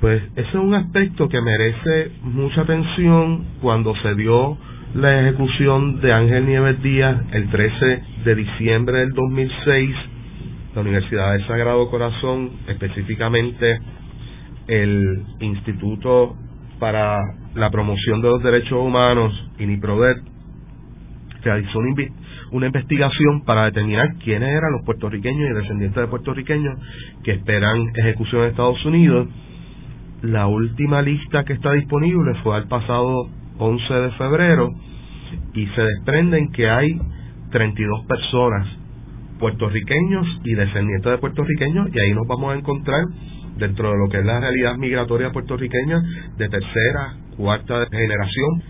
S4: Pues ese es un aspecto que merece mucha atención cuando se dio la ejecución de Ángel Nieves Díaz el 13 de diciembre del 2006. La Universidad del Sagrado Corazón, específicamente el Instituto para la Promoción de los Derechos Humanos, INIPRODER, realizó una, una investigación para determinar quiénes eran los puertorriqueños y descendientes de puertorriqueños que esperan ejecución en Estados Unidos. La última lista que está disponible fue al pasado 11 de febrero y se desprenden que hay 32 personas puertorriqueños y descendientes de puertorriqueñños y ahí nos vamos a encontrar dentro de lo que es la realidad migratoria puertorriqueña de tercera, cuarta generación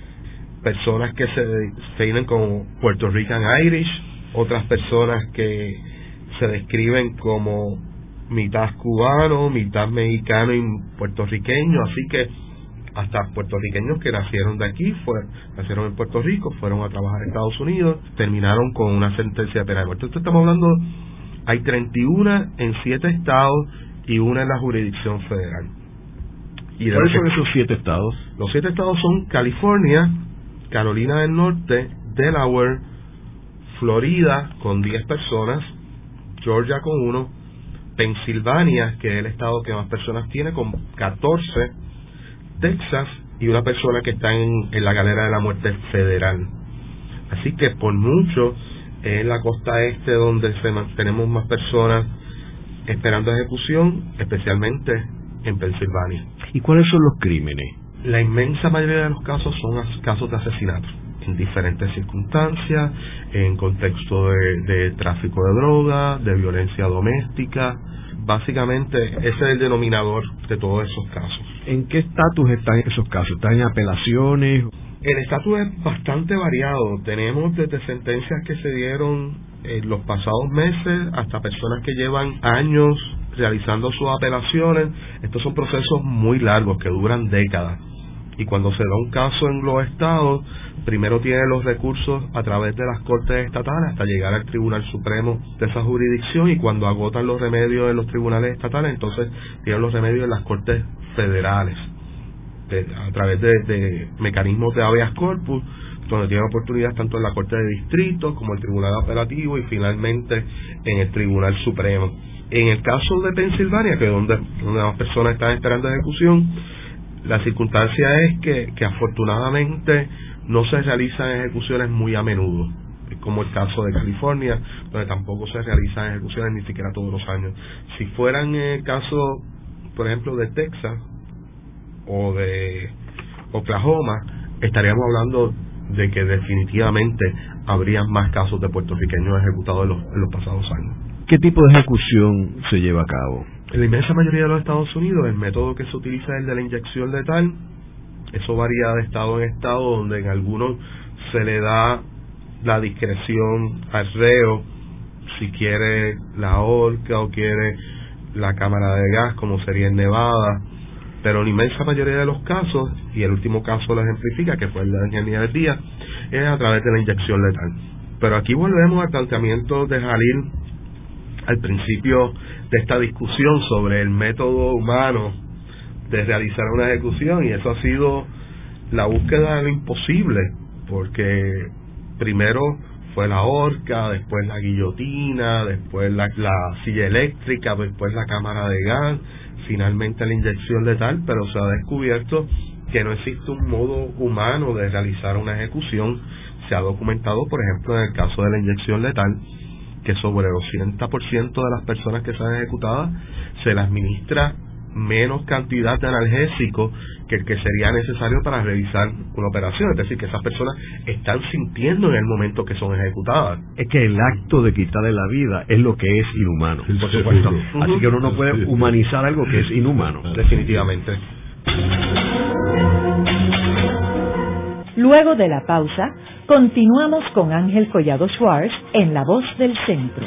S4: personas que se definen como Puerto Rican Irish, otras personas que se describen como mitad cubano, mitad mexicano y puertorriqueño, así que hasta puertorriqueños que nacieron de aquí, fue, nacieron en Puerto Rico, fueron a trabajar en Estados Unidos, terminaron con una sentencia de pena de muerte. Entonces estamos hablando, hay 31 en 7 estados y una en la jurisdicción federal.
S2: ¿Y ¿Cuáles son esos siete estados?
S4: Los siete estados son California, Carolina del Norte, Delaware, Florida con 10 personas, Georgia con 1, Pensilvania, que es el estado que más personas tiene, con 14, Texas y una persona que está en, la galera de la muerte federal. Así que por mucho es la costa este donde tenemos más personas esperando ejecución, especialmente en Pensilvania.
S2: ¿Y cuáles son los crímenes?
S4: La inmensa mayoría de los casos son casos de asesinato en diferentes circunstancias, en contexto de, tráfico de droga, de violencia doméstica. Básicamente ese es el denominador de todos esos casos.
S2: ¿En qué estatus están esos casos? ¿Están en apelaciones?
S4: El estatus es bastante variado. Tenemos desde sentencias que se dieron en los pasados meses hasta personas que llevan años realizando sus apelaciones. Estos son procesos muy largos que duran décadas y cuando se da un caso en los estados, primero tiene los recursos a través de las cortes estatales hasta llegar al Tribunal Supremo de esa jurisdicción y cuando agotan los remedios en los tribunales estatales, entonces tienen los remedios en las cortes federales a través de, mecanismos de habeas corpus donde tienen oportunidades tanto en la Corte de Distrito como el Tribunal Operativo y finalmente en el Tribunal Supremo. En el caso de Pensilvania, que es donde, las personas están esperando ejecución, la circunstancia es que, que afortunadamente no se realizan ejecuciones muy a menudo, como el caso de California, donde tampoco se realizan ejecuciones ni siquiera todos los años. Si fueran el caso, por ejemplo, de Texas o de Oklahoma, estaríamos hablando de que definitivamente habría más casos de puertorriqueños ejecutados en los, en los pasados años.
S2: ¿Qué tipo de ejecución se lleva a cabo?
S4: En la inmensa mayoría de los Estados Unidos, el método que se utiliza es el de la inyección letal. Eso varía de estado en estado, donde en algunos se le da la discreción al reo si quiere la horca o quiere la cámara de gas, como sería en Nevada. Pero en inmensa mayoría de los casos, y el último caso lo ejemplifica, que fue el de ingeniería del día, es a través de la inyección letal. Pero aquí volvemos al planteamiento de Jalil al principio de esta discusión sobre el método humano de realizar una ejecución y eso ha sido la búsqueda de lo imposible, porque primero fue la horca, después la guillotina, después la, la silla eléctrica, después la cámara de gas, finalmente la inyección letal, pero se ha descubierto que no existe un modo humano de realizar una ejecución. Se ha documentado, por ejemplo, en el caso de la inyección letal, que sobre el 80% de las personas que sean ejecutadas se le administra menos cantidad de analgésico que el que sería necesario para realizar una operación. Es decir, que esas personas están sintiendo en el momento que son ejecutadas.
S2: Es que el acto de quitarle la vida es lo que es inhumano, por supuesto. Así que uno no puede humanizar algo que es inhumano.
S4: Definitivamente.
S1: Luego de la pausa, continuamos con Ángel Collado Schwartz en La Voz del Centro.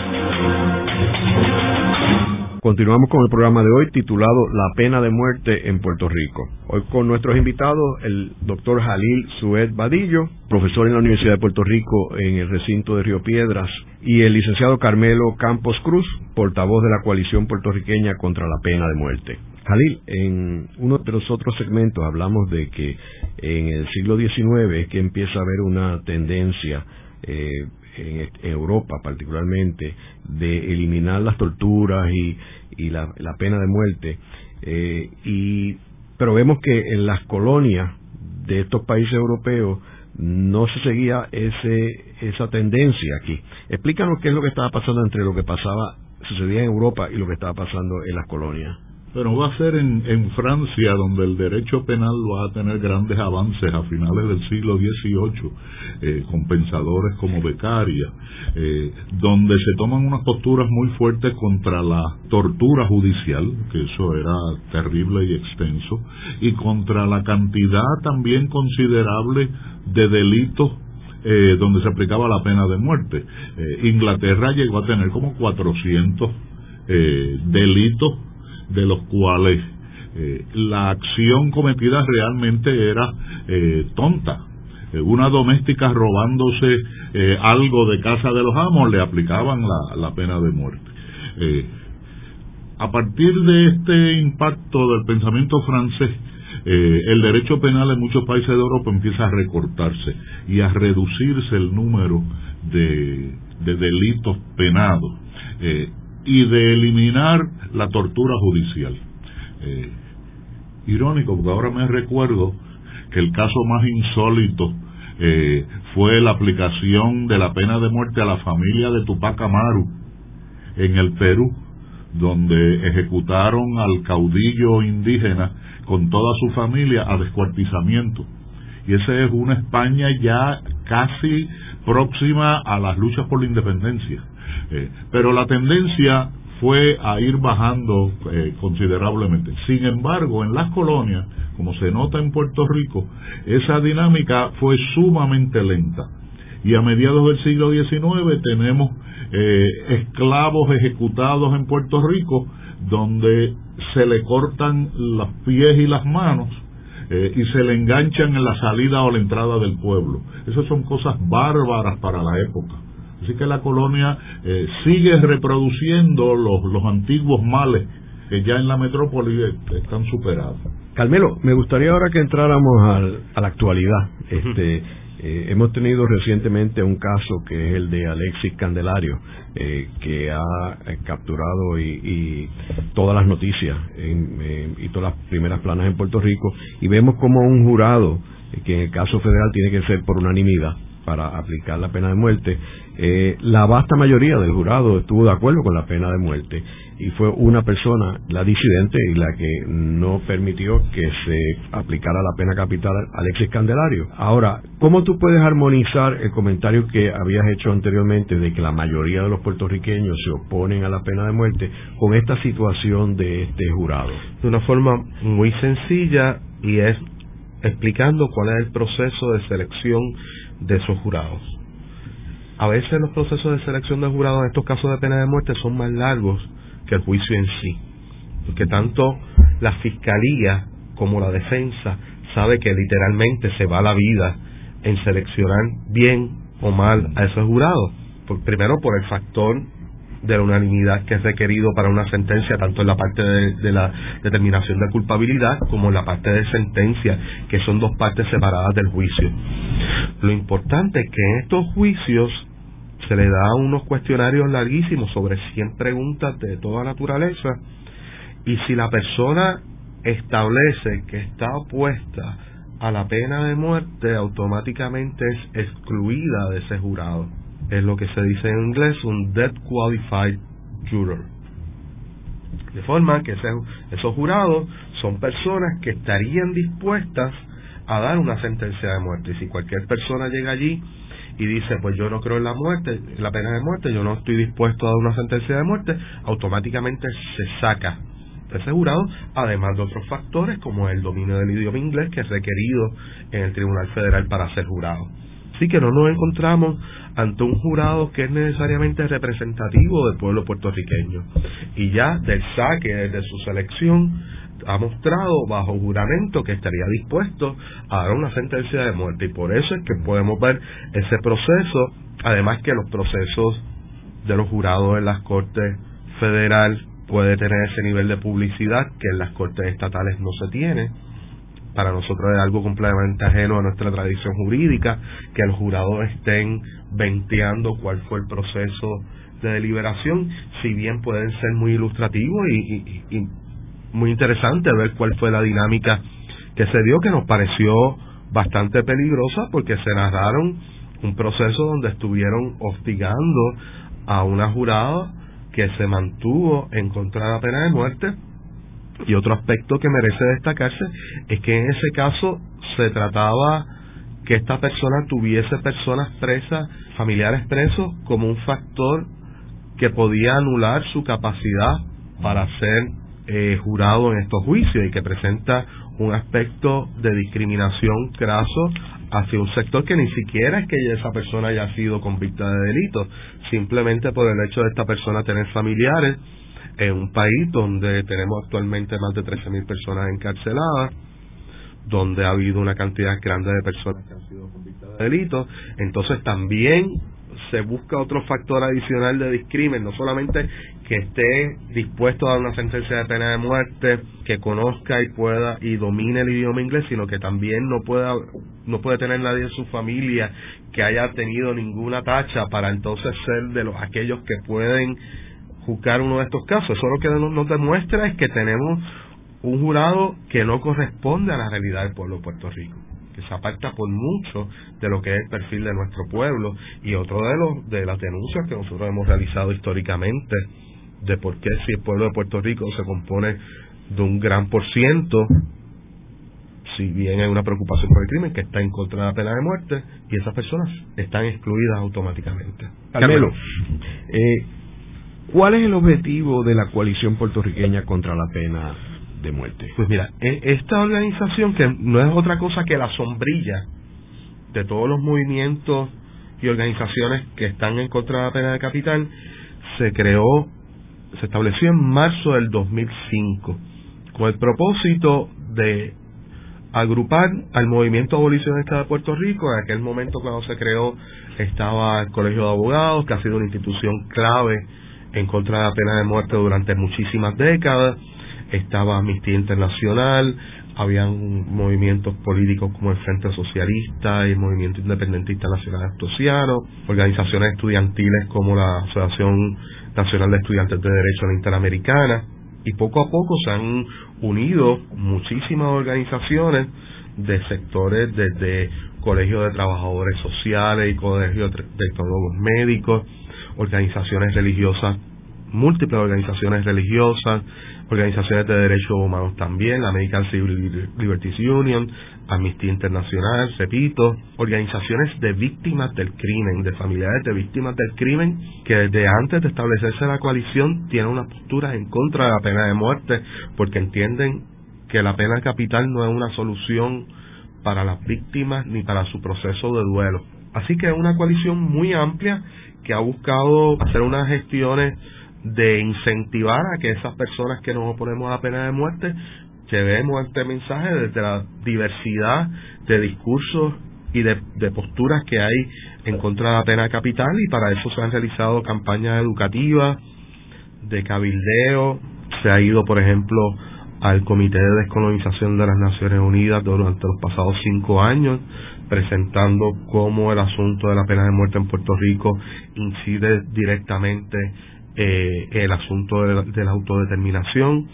S2: Continuamos con el programa de hoy titulado La pena de muerte en Puerto Rico. Hoy con nuestros invitados, el doctor Jalil Sued Badillo, profesor en la Universidad de Puerto Rico en el recinto de Río Piedras, y el licenciado Carmelo Campos Cruz, portavoz de la coalición puertorriqueña contra la pena de muerte. Jalil, en uno de los otros segmentos hablamos de que en el siglo XIX es que empieza a haber una tendencia eh, en, Europa particularmente de eliminar las torturas y, la, pena de muerte eh, y pero vemos que en las colonias de estos países europeos no se seguía ese esa tendencia aquí. Explícanos qué es lo que estaba pasando entre lo que pasaba sucedía en Europa y lo que estaba pasando en las colonias
S3: bueno, va a ser en, en, Francia donde el derecho penal va a tener grandes avances a finales del siglo XVIII, eh, con pensadores como Beccaria, eh, donde se toman unas posturas muy fuertes contra la tortura judicial, que eso era terrible y extenso, y contra la cantidad también considerable de delitos eh, donde se aplicaba la pena de muerte. Inglaterra llegó a tener como 400 delitos de los cuales eh, la acción cometida realmente era eh, tonta. Eh, una doméstica robándose algo de casa de los amos le aplicaban la, pena de muerte. a partir de este impacto del pensamiento francés, el derecho penal en muchos países de Europa empieza a recortarse y a reducirse el número de, de delitos penados y de eliminar la tortura judicial. Eh, irónico, porque ahora me recuerdo que el caso más insólito eh, fue la aplicación de la pena de muerte a la familia de Tupac Amaru en el Perú, donde ejecutaron al caudillo indígena con toda su familia a descuartizamiento. Y esa es una España ya casi próxima a las luchas por la independencia. Eh, pero la tendencia fue a ir bajando eh, considerablemente. Sin embargo, en las colonias, como se nota en Puerto Rico, esa dinámica fue sumamente lenta. Y a mediados del siglo XIX tenemos eh, esclavos ejecutados en Puerto Rico, donde se le cortan los pies y las manos y se le enganchan en la salida o la entrada del pueblo. Esas son cosas bárbaras para la época. Así que la colonia eh, sigue reproduciendo los, los antiguos males que ya en la metrópoli están superados.
S2: Carmelo, me gustaría ahora que entráramos al, a la actualidad. Este, eh, hemos tenido recientemente un caso que es el de Alexis Candelario, eh, que ha capturado y, todas las noticias y todas las primeras planas en Puerto Rico, y vemos como un jurado, que en el caso federal tiene que ser por unanimidad, para aplicar la pena de muerte, eh, la vasta mayoría del jurado estuvo de acuerdo con la pena de muerte y fue una persona, la disidente, y la que no permitió que se aplicara la pena capital Alexis Candelario. Ahora, ¿cómo tú puedes armonizar el comentario que habías hecho anteriormente de que la mayoría de los puertorriqueños se oponen a la pena de muerte con esta situación de este jurado?
S4: De una forma muy sencilla y es explicando cuál es el proceso de selección de esos jurados. A veces los procesos de selección de jurados en estos casos de pena de muerte son más largos que el juicio en sí, porque tanto la fiscalía como la defensa sabe que literalmente se va la vida en seleccionar bien o mal a esos jurados. primero por el factor de la unanimidad que es requerido para una sentencia, tanto en la parte de, la determinación de culpabilidad como en la parte de sentencia, que son dos partes separadas del juicio. Lo importante es que en estos juicios se le da unos cuestionarios larguísimos sobre 100 preguntas de toda naturaleza y si la persona establece que está opuesta a la pena de muerte, automáticamente es excluida de ese jurado es lo que se dice en inglés un Dead Qualified Juror. De forma que esos jurados son personas que estarían dispuestas a dar una sentencia de muerte. Y si cualquier persona llega allí y dice, pues yo no creo en la muerte, la pena de muerte, yo no estoy dispuesto a dar una sentencia de muerte, automáticamente se saca de ese jurado, además de otros factores como el dominio del idioma inglés que es requerido en el Tribunal Federal para ser jurado. Así que no nos encontramos ante un jurado que es necesariamente representativo del pueblo puertorriqueño. Y ya del saque, de su selección, ha mostrado bajo juramento que estaría dispuesto a dar una sentencia de muerte. Y por eso es que podemos ver ese proceso, además que los procesos de los jurados en las Cortes Federal puede tener ese nivel de publicidad que en las Cortes Estatales no se tiene para nosotros es algo completamente ajeno a nuestra tradición jurídica, que los jurados estén venteando cuál fue el proceso de deliberación, si bien pueden ser muy ilustrativos y, y, muy interesante ver cuál fue la dinámica que se dio, que nos pareció bastante peligrosa porque se narraron un proceso donde estuvieron hostigando a una jurada que se mantuvo en contra de la pena de muerte. Y otro aspecto que merece destacarse es que en ese caso se trataba que esta persona tuviese personas presas, familiares presos, como un factor que podía anular su capacidad para ser eh, jurado en estos juicios y que presenta un aspecto de discriminación craso hacia un sector que ni siquiera es que esa persona haya sido convicta de delito, simplemente por el hecho de esta persona tener familiares en un país donde tenemos actualmente más de 13.000 personas encarceladas, donde ha habido una cantidad grande de personas que han sido convictas de delitos, entonces también se busca otro factor adicional de discrimen, no solamente que esté dispuesto a dar una sentencia de pena de muerte, que conozca y pueda y domine el idioma inglés, sino que también no pueda no puede tener nadie en su familia que haya tenido ninguna tacha para entonces ser de los aquellos que pueden juzgar uno de estos casos. Eso lo que nos demuestra es que tenemos un jurado que no corresponde a la realidad del pueblo de Puerto Rico, que se aparta por mucho de lo que es el perfil de nuestro pueblo y otro de los de las denuncias que nosotros hemos realizado históricamente de por qué si el pueblo de Puerto Rico se compone de un gran por ciento si bien hay una preocupación por el crimen que está en contra de la pena de muerte y esas personas están excluidas automáticamente.
S2: Carmelo, eh, ¿Cuál es el objetivo de la coalición puertorriqueña contra la pena de muerte?
S4: Pues mira, e, esta organización que no es otra cosa que la sombrilla de todos los movimientos y organizaciones que están en contra de la pena de capital, se creó, se estableció en marzo del 2005 con el propósito de agrupar al movimiento abolicionista de Puerto Rico. En aquel momento cuando se creó estaba el Colegio de Abogados, que ha sido una institución clave en contra de la pena de muerte durante muchísimas décadas. Estaba Amnistía Internacional, habían movimientos políticos como el Frente Socialista y el Movimiento Independentista Nacional Astosiano, organizaciones estudiantiles como la Asociación Nacional de Estudiantes de Derecho la Interamericana, y poco a poco se han unido muchísimas organizaciones de sectores desde colegios de trabajadores sociales y colegios de tecnólogos médicos, organizaciones religiosas, múltiples organizaciones religiosas, organizaciones de derechos humanos también, la American Civil Liberties Union, Amnistía Internacional, repito, organizaciones de víctimas del crimen, de familiares de víctimas del crimen, que desde antes de establecerse la coalición tienen una postura en contra de la pena de muerte, porque entienden que la pena capital no es una solución para las víctimas ni para su proceso de duelo. Así que es una coalición muy amplia que ha buscado hacer unas gestiones de incentivar a que esas personas que nos oponemos a la pena de muerte llevemos este mensaje desde la diversidad de discursos y de, de, posturas que hay en contra de la pena capital y para eso se han realizado campañas educativas de cabildeo, se ha ido por ejemplo al Comité de Descolonización de las Naciones Unidas durante los pasados cinco años, presentando cómo el asunto de la pena de muerte en Puerto Rico incide directamente eh, el asunto de la, autodeterminación.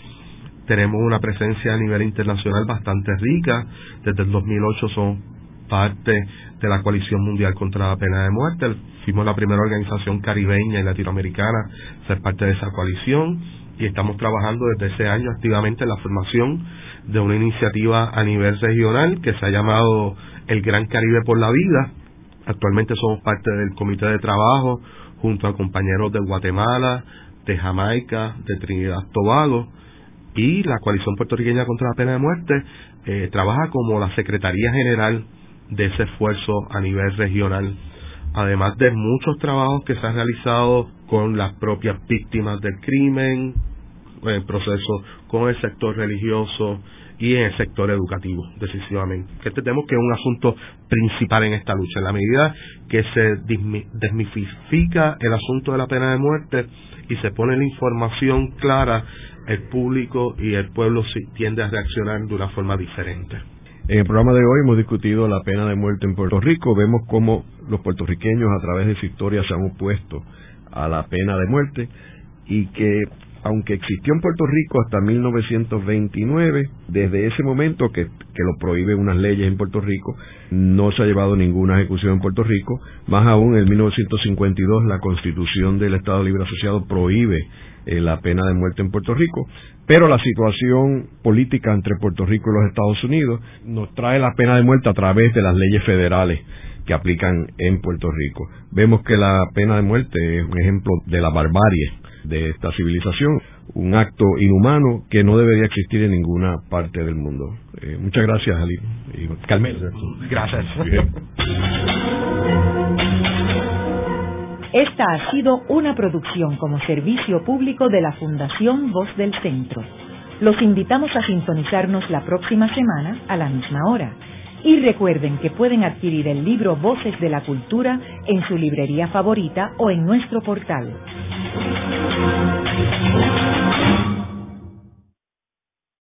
S4: Tenemos una presencia a nivel internacional bastante rica. Desde el 2008 son parte de la Coalición Mundial contra la Pena de Muerte. Fuimos la primera organización caribeña y latinoamericana a ser parte de esa coalición y estamos trabajando desde ese año activamente en la formación de una iniciativa a nivel regional que se ha llamado el Gran Caribe por la Vida. Actualmente somos parte del comité de trabajo junto a compañeros de Guatemala, de Jamaica, de Trinidad Tobago y la coalición puertorriqueña contra la pena de muerte eh, trabaja como la Secretaría General de ese esfuerzo a nivel regional, además de muchos trabajos que se han realizado con las propias víctimas del crimen, en el proceso con el sector religioso y en el sector educativo, decisivamente. Que entendemos que es un asunto principal en esta lucha. En la medida que se desmitifica el asunto de la pena de muerte y se pone la información clara, el público y el pueblo tiende a reaccionar de una forma diferente.
S2: En el programa de hoy hemos discutido la pena de muerte en Puerto Rico. Vemos cómo los puertorriqueños a través de su historia se han opuesto a la pena de muerte y que aunque existió en Puerto Rico hasta 1929, desde ese momento que, que, lo prohíbe unas leyes en Puerto Rico, no se ha llevado ninguna ejecución en Puerto Rico. Más aún, en 1952 la Constitución del Estado Libre Asociado prohíbe eh, la pena de muerte en Puerto Rico. Pero la situación política entre Puerto Rico y los Estados Unidos nos trae la pena de muerte a través de las leyes federales que aplican en Puerto Rico. Vemos que la pena de muerte es un ejemplo de la barbarie de esta civilización, un acto inhumano que no debería existir en ninguna parte del mundo. Eh, muchas gracias, Ali. Y
S4: Gracias.
S1: Esta ha sido una producción como servicio público de la Fundación Voz del Centro. Los invitamos a sintonizarnos la próxima semana a la misma hora. Y recuerden que pueden adquirir el libro Voces de la Cultura en su librería favorita o en nuestro portal. Thank you.